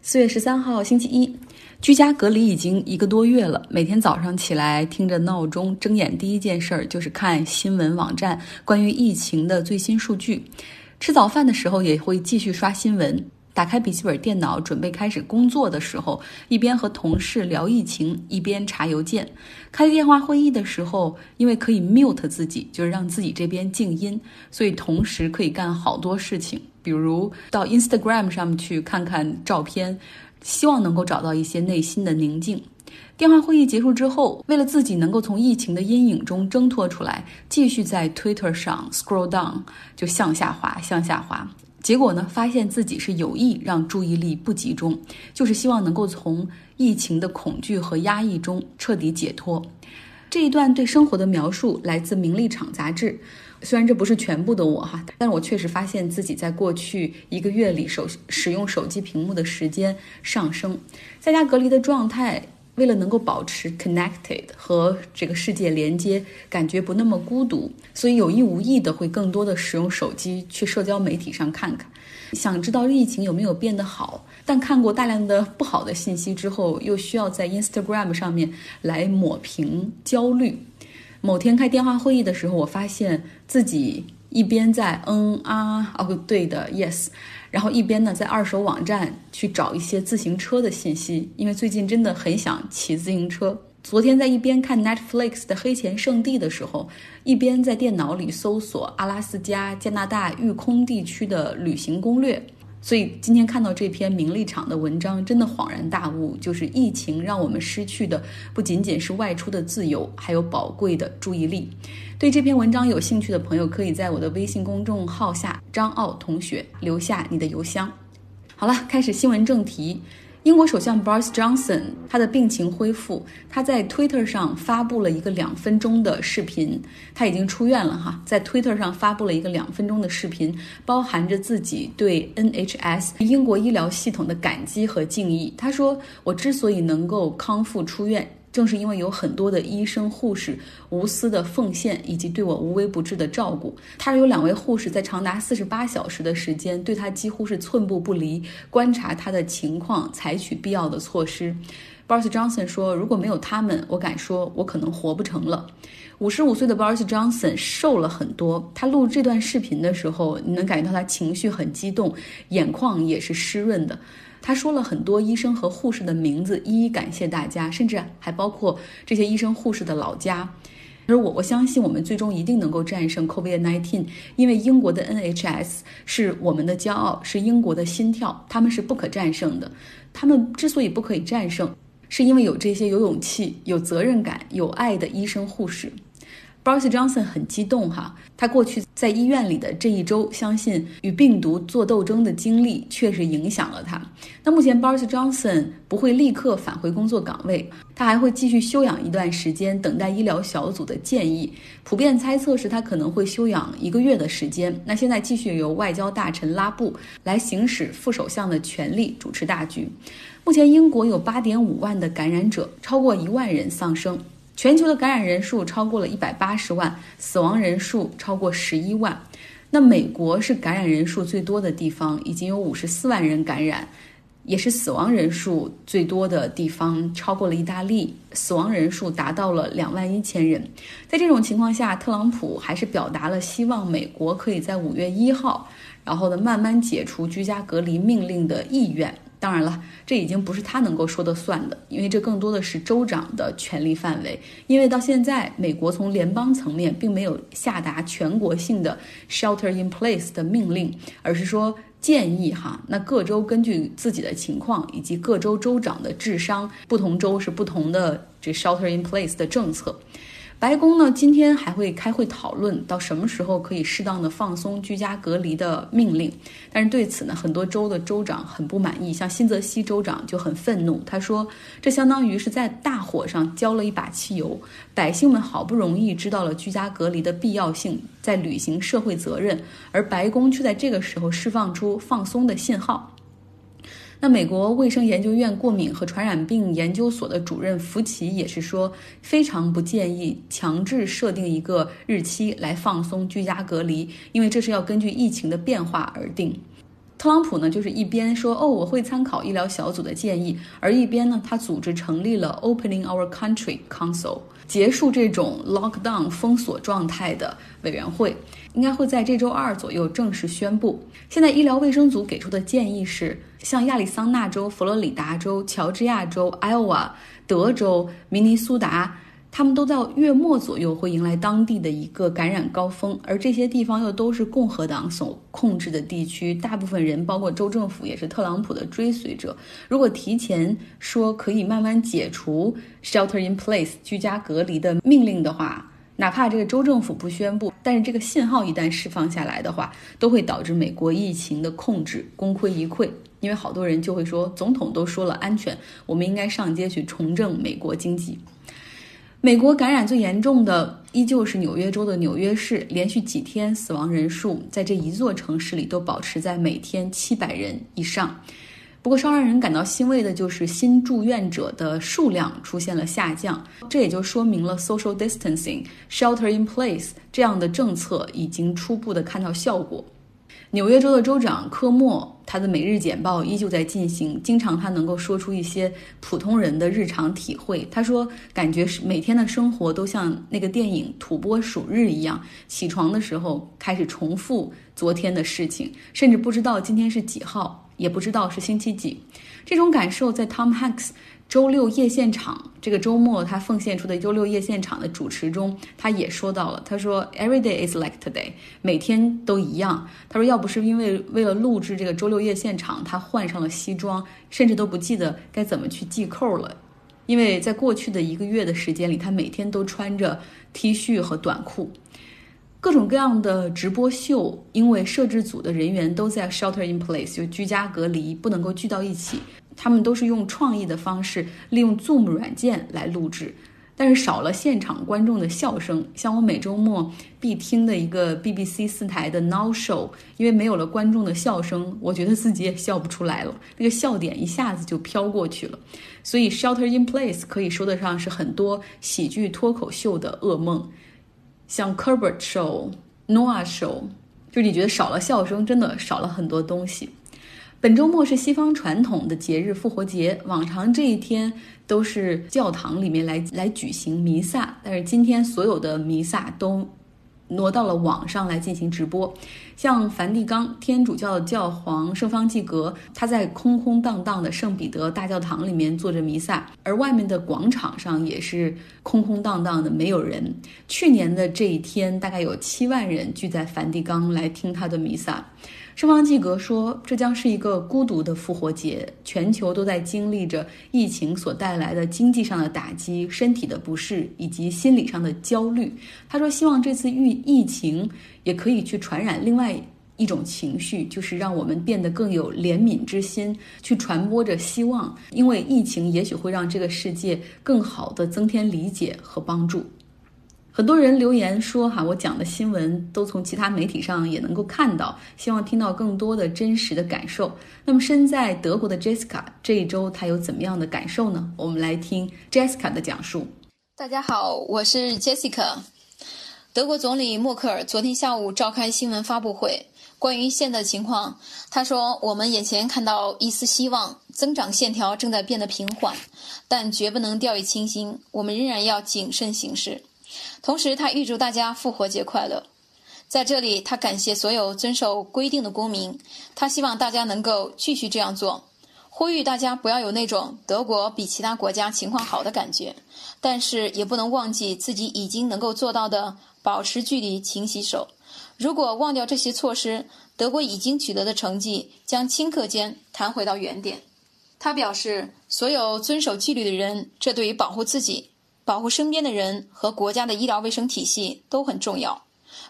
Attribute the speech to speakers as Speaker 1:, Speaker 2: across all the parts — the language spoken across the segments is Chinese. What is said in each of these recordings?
Speaker 1: 四月十三号星期一，居家隔离已经一个多月了。每天早上起来听着闹钟，睁眼第一件事儿就是看新闻网站关于疫情的最新数据。吃早饭的时候也会继续刷新闻。打开笔记本电脑准备开始工作的时候，一边和同事聊疫情，一边查邮件。开电话会议的时候，因为可以 mute 自己，就是让自己这边静音，所以同时可以干好多事情，比如到 Instagram 上面去看看照片，希望能够找到一些内心的宁静。电话会议结束之后，为了自己能够从疫情的阴影中挣脱出来，继续在 Twitter 上 scroll down，就向下滑，向下滑。结果呢，发现自己是有意让注意力不集中，就是希望能够从疫情的恐惧和压抑中彻底解脱。这一段对生活的描述来自《名利场》杂志。虽然这不是全部的我哈，但是我确实发现自己在过去一个月里手使用手机屏幕的时间上升，在家隔离的状态。为了能够保持 connected 和这个世界连接，感觉不那么孤独，所以有意无意的会更多的使用手机去社交媒体上看看，想知道疫情有没有变得好。但看过大量的不好的信息之后，又需要在 Instagram 上面来抹平焦虑。某天开电话会议的时候，我发现自己一边在嗯啊哦不对的 yes。然后一边呢，在二手网站去找一些自行车的信息，因为最近真的很想骑自行车。昨天在一边看 Netflix 的《黑钱圣地》的时候，一边在电脑里搜索阿拉斯加、加拿大育空地区的旅行攻略。所以今天看到这篇名利场的文章，真的恍然大悟，就是疫情让我们失去的不仅仅是外出的自由，还有宝贵的注意力。对这篇文章有兴趣的朋友，可以在我的微信公众号下“张奥同学”留下你的邮箱。好了，开始新闻正题。英国首相 Boris Johnson 他的病情恢复，他在 Twitter 上发布了一个两分钟的视频。他已经出院了哈，在 Twitter 上发布了一个两分钟的视频，包含着自己对 NHS 英国医疗系统的感激和敬意。他说：“我之所以能够康复出院。”正是因为有很多的医生护士无私的奉献，以及对我无微不至的照顾，他有两位护士在长达四十八小时的时间，对他几乎是寸步不离，观察他的情况，采取必要的措施。Boris Johnson 说：“如果没有他们，我敢说，我可能活不成了。”五十五岁的 Boris Johnson 瘦了很多。他录这段视频的时候，你能感觉到他情绪很激动，眼眶也是湿润的。他说了很多医生和护士的名字，一一感谢大家，甚至还包括这些医生护士的老家。而我我相信我们最终一定能够战胜 COVID-19，因为英国的 NHS 是我们的骄傲，是英国的心跳，他们是不可战胜的。他们之所以不可以战胜，是因为有这些有勇气、有责任感、有爱的医生护士。Boris Johnson 很激动哈，他过去在医院里的这一周，相信与病毒做斗争的经历确实影响了他。那目前 Boris Johnson 不会立刻返回工作岗位，他还会继续休养一段时间，等待医疗小组的建议。普遍猜测是他可能会休养一个月的时间。那现在继续由外交大臣拉布来行使副首相的权力，主持大局。目前英国有8.5万的感染者，超过一万人丧生。全球的感染人数超过了一百八十万，死亡人数超过十一万。那美国是感染人数最多的地方，已经有五十四万人感染，也是死亡人数最多的地方，超过了意大利，死亡人数达到了两万一千人。在这种情况下，特朗普还是表达了希望美国可以在五月一号，然后呢慢慢解除居家隔离命令的意愿。当然了，这已经不是他能够说的算的，因为这更多的是州长的权力范围。因为到现在，美国从联邦层面并没有下达全国性的 shelter in place 的命令，而是说建议哈，那各州根据自己的情况以及各州州长的智商，不同州是不同的这 shelter in place 的政策。白宫呢，今天还会开会讨论到什么时候可以适当的放松居家隔离的命令。但是对此呢，很多州的州长很不满意，像新泽西州长就很愤怒，他说这相当于是在大火上浇了一把汽油。百姓们好不容易知道了居家隔离的必要性，在履行社会责任，而白宫却在这个时候释放出放松的信号。那美国卫生研究院过敏和传染病研究所的主任福奇也是说，非常不建议强制设定一个日期来放松居家隔离，因为这是要根据疫情的变化而定。特朗普呢，就是一边说哦我会参考医疗小组的建议，而一边呢，他组织成立了 Opening Our Country Council，结束这种 lockdown 封锁状态的委员会，应该会在这周二左右正式宣布。现在医疗卫生组给出的建议是，像亚利桑那州、佛罗里达州、乔治亚州、Iowa、德州、明尼苏达。他们都在月末左右会迎来当地的一个感染高峰，而这些地方又都是共和党所控制的地区，大部分人，包括州政府，也是特朗普的追随者。如果提前说可以慢慢解除 shelter in place 居家隔离的命令的话，哪怕这个州政府不宣布，但是这个信号一旦释放下来的话，都会导致美国疫情的控制功亏一篑。因为好多人就会说，总统都说了安全，我们应该上街去重振美国经济。美国感染最严重的依旧是纽约州的纽约市，连续几天死亡人数在这一座城市里都保持在每天七百人以上。不过，稍让人感到欣慰的就是新住院者的数量出现了下降，这也就说明了 social distancing、shelter in place 这样的政策已经初步的看到效果。纽约州的州长科莫，他的每日简报依旧在进行。经常他能够说出一些普通人的日常体会。他说，感觉是每天的生活都像那个电影《土拨鼠日》一样，起床的时候开始重复昨天的事情，甚至不知道今天是几号，也不知道是星期几。这种感受在 Tom Hanks。周六夜现场这个周末，他奉献出的周六夜现场的主持中，他也说到了。他说：“Every day is like today，每天都一样。”他说：“要不是因为为了录制这个周六夜现场，他换上了西装，甚至都不记得该怎么去系扣了。因为在过去的一个月的时间里，他每天都穿着 T 恤和短裤。各种各样的直播秀，因为摄制组的人员都在 shelter in place，就居家隔离，不能够聚到一起。”他们都是用创意的方式，利用 Zoom 软件来录制，但是少了现场观众的笑声。像我每周末必听的一个 BBC 四台的 Now Show，因为没有了观众的笑声，我觉得自己也笑不出来了，那个笑点一下子就飘过去了。所以 Shelter in Place 可以说得上是很多喜剧脱口秀的噩梦，像 Kerbert Show、Noah Show，就你觉得少了笑声，真的少了很多东西。本周末是西方传统的节日复活节，往常这一天都是教堂里面来来举行弥撒，但是今天所有的弥撒都挪到了网上来进行直播。像梵蒂冈天主教教皇圣方济各，他在空空荡荡的圣彼得大教堂里面做着弥撒，而外面的广场上也是空空荡荡的，没有人。去年的这一天，大概有七万人聚在梵蒂冈来听他的弥撒。圣方济各说：“这将是一个孤独的复活节，全球都在经历着疫情所带来的经济上的打击、身体的不适以及心理上的焦虑。”他说：“希望这次疫疫情也可以去传染另外一种情绪，就是让我们变得更有怜悯之心，去传播着希望，因为疫情也许会让这个世界更好的增添理解和帮助。”很多人留言说：“哈，我讲的新闻都从其他媒体上也能够看到，希望听到更多的真实的感受。”那么，身在德国的 Jessica 这一周她有怎么样的感受呢？我们来听 Jessica 的讲述。
Speaker 2: 大家好，我是 Jessica。德国总理默克尔昨天下午召开新闻发布会，关于现在的情况，他说：“我们眼前看到一丝希望，增长线条正在变得平缓，但绝不能掉以轻心，我们仍然要谨慎行事。”同时，他预祝大家复活节快乐。在这里，他感谢所有遵守规定的公民。他希望大家能够继续这样做，呼吁大家不要有那种德国比其他国家情况好的感觉。但是，也不能忘记自己已经能够做到的：保持距离、勤洗手。如果忘掉这些措施，德国已经取得的成绩将顷刻间弹回到原点。他表示，所有遵守纪律的人，这对于保护自己。保护身边的人和国家的医疗卫生体系都很重要。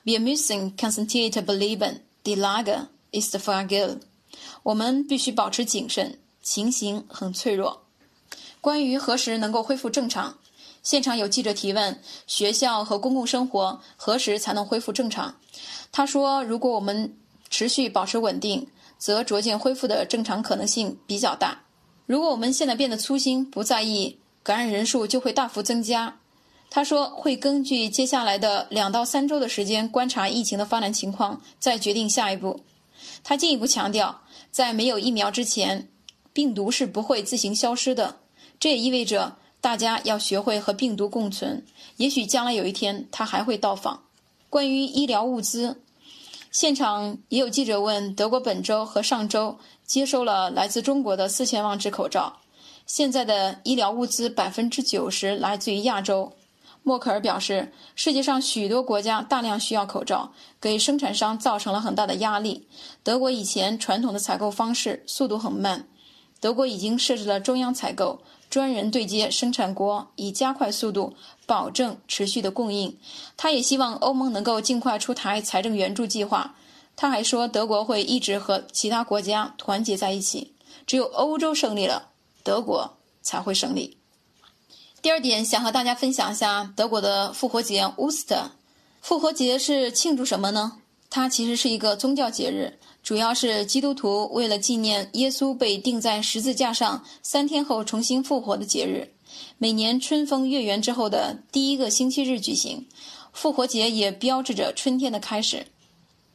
Speaker 2: Wir müssen konzentriert bleiben. Die Lage ist fragil. 我们必须保持谨慎，情形很脆弱。关于何时能够恢复正常，现场有记者提问：学校和公共生活何时才能恢复正常？他说：如果我们持续保持稳定，则逐渐恢复的正常可能性比较大。如果我们现在变得粗心，不在意。感染人数就会大幅增加。他说会根据接下来的两到三周的时间观察疫情的发展情况，再决定下一步。他进一步强调，在没有疫苗之前，病毒是不会自行消失的。这也意味着大家要学会和病毒共存。也许将来有一天，它还会到访。关于医疗物资，现场也有记者问：德国本周和上周接收了来自中国的四千万只口罩，现在的医疗物资百分之九十来自于亚洲。默克尔表示，世界上许多国家大量需要口罩，给生产商造成了很大的压力。德国以前传统的采购方式速度很慢，德国已经设置了中央采购，专人对接生产国，以加快速度，保证持续的供应。他也希望欧盟能够尽快出台财政援助计划。他还说，德国会一直和其他国家团结在一起，只有欧洲胜利了，德国才会胜利。第二点，想和大家分享一下德国的复活节 Oster。复活节是庆祝什么呢？它其实是一个宗教节日，主要是基督徒为了纪念耶稣被钉在十字架上三天后重新复活的节日。每年春风月圆之后的第一个星期日举行。复活节也标志着春天的开始。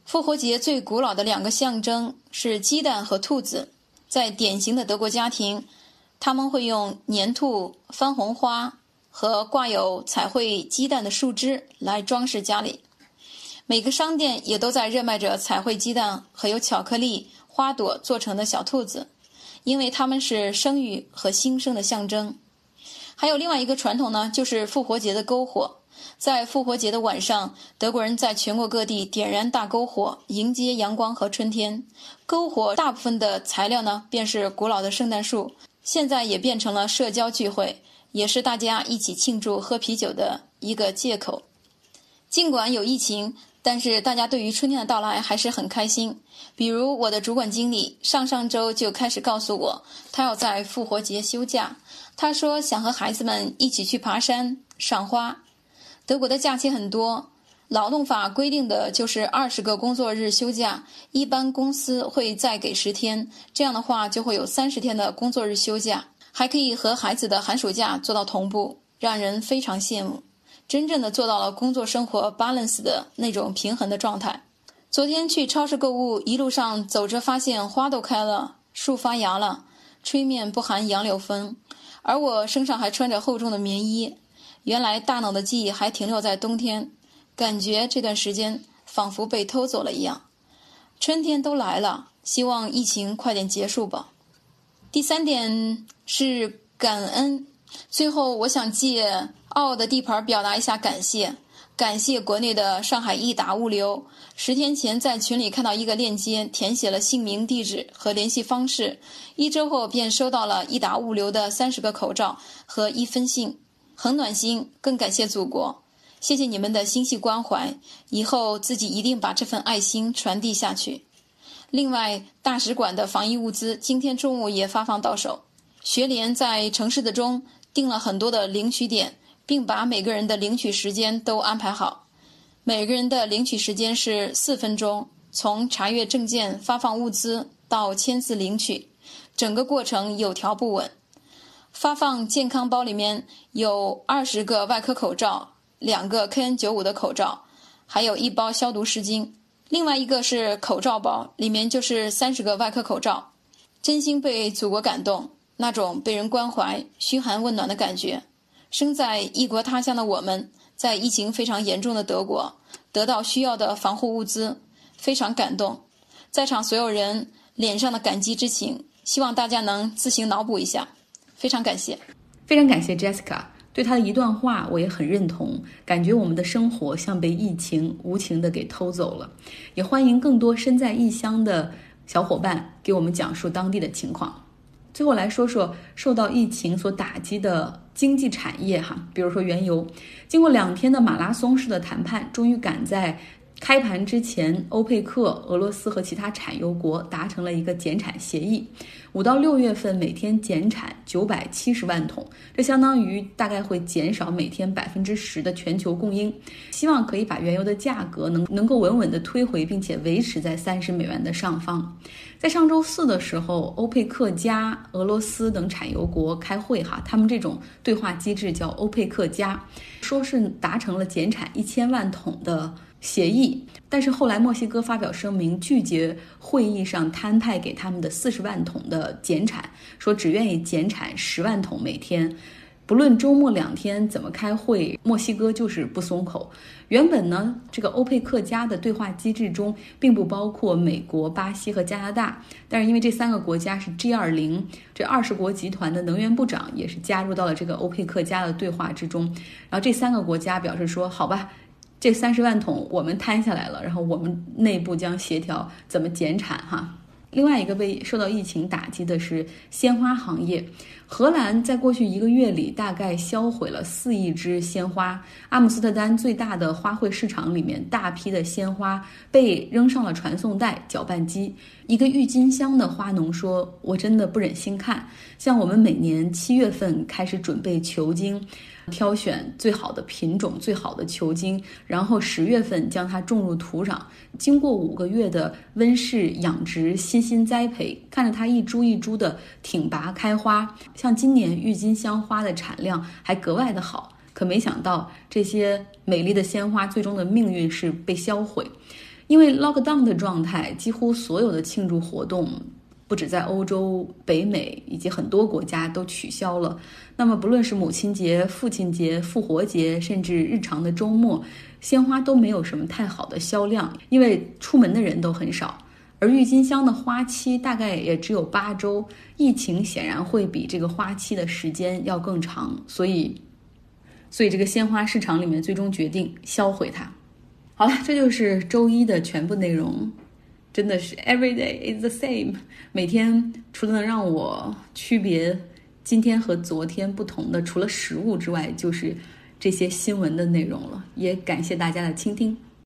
Speaker 2: 复活节最古老的两个象征是鸡蛋和兔子，在典型的德国家庭。他们会用粘兔、番红花和挂有彩绘鸡蛋的树枝来装饰家里。每个商店也都在热卖着彩绘鸡蛋和由巧克力花朵做成的小兔子，因为它们是生育和新生的象征。还有另外一个传统呢，就是复活节的篝火。在复活节的晚上，德国人在全国各地点燃大篝火，迎接阳光和春天。篝火大部分的材料呢，便是古老的圣诞树。现在也变成了社交聚会，也是大家一起庆祝、喝啤酒的一个借口。尽管有疫情，但是大家对于春天的到来还是很开心。比如我的主管经理上上周就开始告诉我，他要在复活节休假。他说想和孩子们一起去爬山、赏花。德国的假期很多。劳动法规定的就是二十个工作日休假，一般公司会再给十天，这样的话就会有三十天的工作日休假，还可以和孩子的寒暑假做到同步，让人非常羡慕，真正的做到了工作生活 balance 的那种平衡的状态。昨天去超市购物，一路上走着发现花都开了，树发芽了，吹面不寒杨柳风，而我身上还穿着厚重的棉衣，原来大脑的记忆还停留在冬天。感觉这段时间仿佛被偷走了一样，春天都来了，希望疫情快点结束吧。第三点是感恩。最后，我想借奥的地盘表达一下感谢，感谢国内的上海易达物流。十天前在群里看到一个链接，填写了姓名、地址和联系方式，一周后便收到了易达物流的三十个口罩和一封信，很暖心。更感谢祖国。谢谢你们的心系关怀，以后自己一定把这份爱心传递下去。另外，大使馆的防疫物资今天中午也发放到手。学联在城市的中定了很多的领取点，并把每个人的领取时间都安排好。每个人的领取时间是四分钟，从查阅证件、发放物资到签字领取，整个过程有条不紊。发放健康包里面有二十个外科口罩。两个 KN95 的口罩，还有一包消毒湿巾，另外一个是口罩包，里面就是三十个外科口罩。真心被祖国感动，那种被人关怀、嘘寒问暖的感觉。生在异国他乡的我们，在疫情非常严重的德国，得到需要的防护物资，非常感动。在场所有人脸上的感激之情，希望大家能自行脑补一下。非常感谢，
Speaker 1: 非常感谢 Jessica。对他的一段话，我也很认同，感觉我们的生活像被疫情无情的给偷走了。也欢迎更多身在异乡的小伙伴给我们讲述当地的情况。最后来说说受到疫情所打击的经济产业哈，比如说原油，经过两天的马拉松式的谈判，终于赶在。开盘之前，欧佩克、俄罗斯和其他产油国达成了一个减产协议，五到六月份每天减产九百七十万桶，这相当于大概会减少每天百分之十的全球供应。希望可以把原油的价格能能够稳稳的推回，并且维持在三十美元的上方。在上周四的时候，欧佩克加、俄罗斯等产油国开会哈，他们这种对话机制叫欧佩克加，说是达成了减产一千万桶的。协议。但是后来墨西哥发表声明，拒绝会议上摊派给他们的四十万桶的减产，说只愿意减产十万桶每天。不论周末两天怎么开会，墨西哥就是不松口。原本呢，这个欧佩克家的对话机制中并不包括美国、巴西和加拿大，但是因为这三个国家是 G 二零这二十国集团的能源部长，也是加入到了这个欧佩克家的对话之中。然后这三个国家表示说：“好吧，这三十万桶我们摊下来了，然后我们内部将协调怎么减产。”哈。另外一个被受到疫情打击的是鲜花行业。荷兰在过去一个月里大概销毁了四亿支鲜花。阿姆斯特丹最大的花卉市场里面，大批的鲜花被扔上了传送带、搅拌机。一个郁金香的花农说：“我真的不忍心看。像我们每年七月份开始准备球茎。”挑选最好的品种、最好的球茎，然后十月份将它种入土壤，经过五个月的温室养殖、悉心栽培，看着它一株一株的挺拔开花。像今年郁金香花的产量还格外的好，可没想到这些美丽的鲜花最终的命运是被销毁，因为 lockdown 的状态，几乎所有的庆祝活动。不止在欧洲、北美以及很多国家都取消了。那么，不论是母亲节、父亲节、复活节，甚至日常的周末，鲜花都没有什么太好的销量，因为出门的人都很少。而郁金香的花期大概也只有八周，疫情显然会比这个花期的时间要更长，所以，所以这个鲜花市场里面最终决定销毁它。好了，这就是周一的全部内容。真的是 every day is the same，每天除了能让我区别今天和昨天不同的，除了食物之外，就是这些新闻的内容了。也感谢大家的倾听。